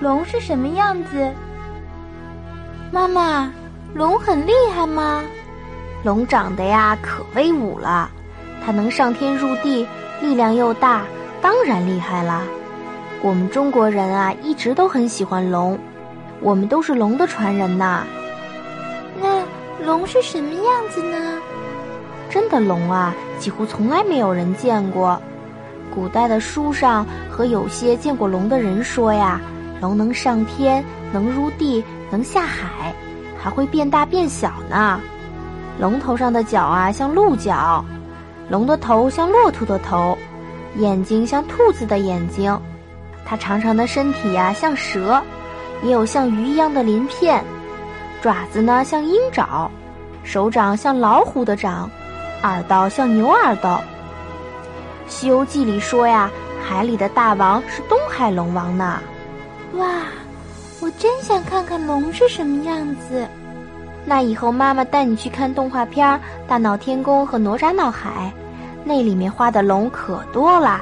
龙是什么样子？妈妈，龙很厉害吗？龙长得呀可威武了，它能上天入地，力量又大，当然厉害啦。我们中国人啊一直都很喜欢龙，我们都是龙的传人呐。那龙是什么样子呢？真的龙啊，几乎从来没有人见过。古代的书上和有些见过龙的人说呀，龙能上天，能入地，能下海，还会变大变小呢。龙头上的角啊像鹿角，龙的头像骆驼的头，眼睛像兔子的眼睛，它长长的身体呀像蛇，也有像鱼一样的鳞片，爪子呢像鹰爪，手掌像老虎的掌。耳朵像牛耳朵，《西游记》里说呀，海里的大王是东海龙王呢。哇，我真想看看龙是什么样子。那以后妈妈带你去看动画片《大闹天宫》和《哪吒闹海》，那里面画的龙可多啦。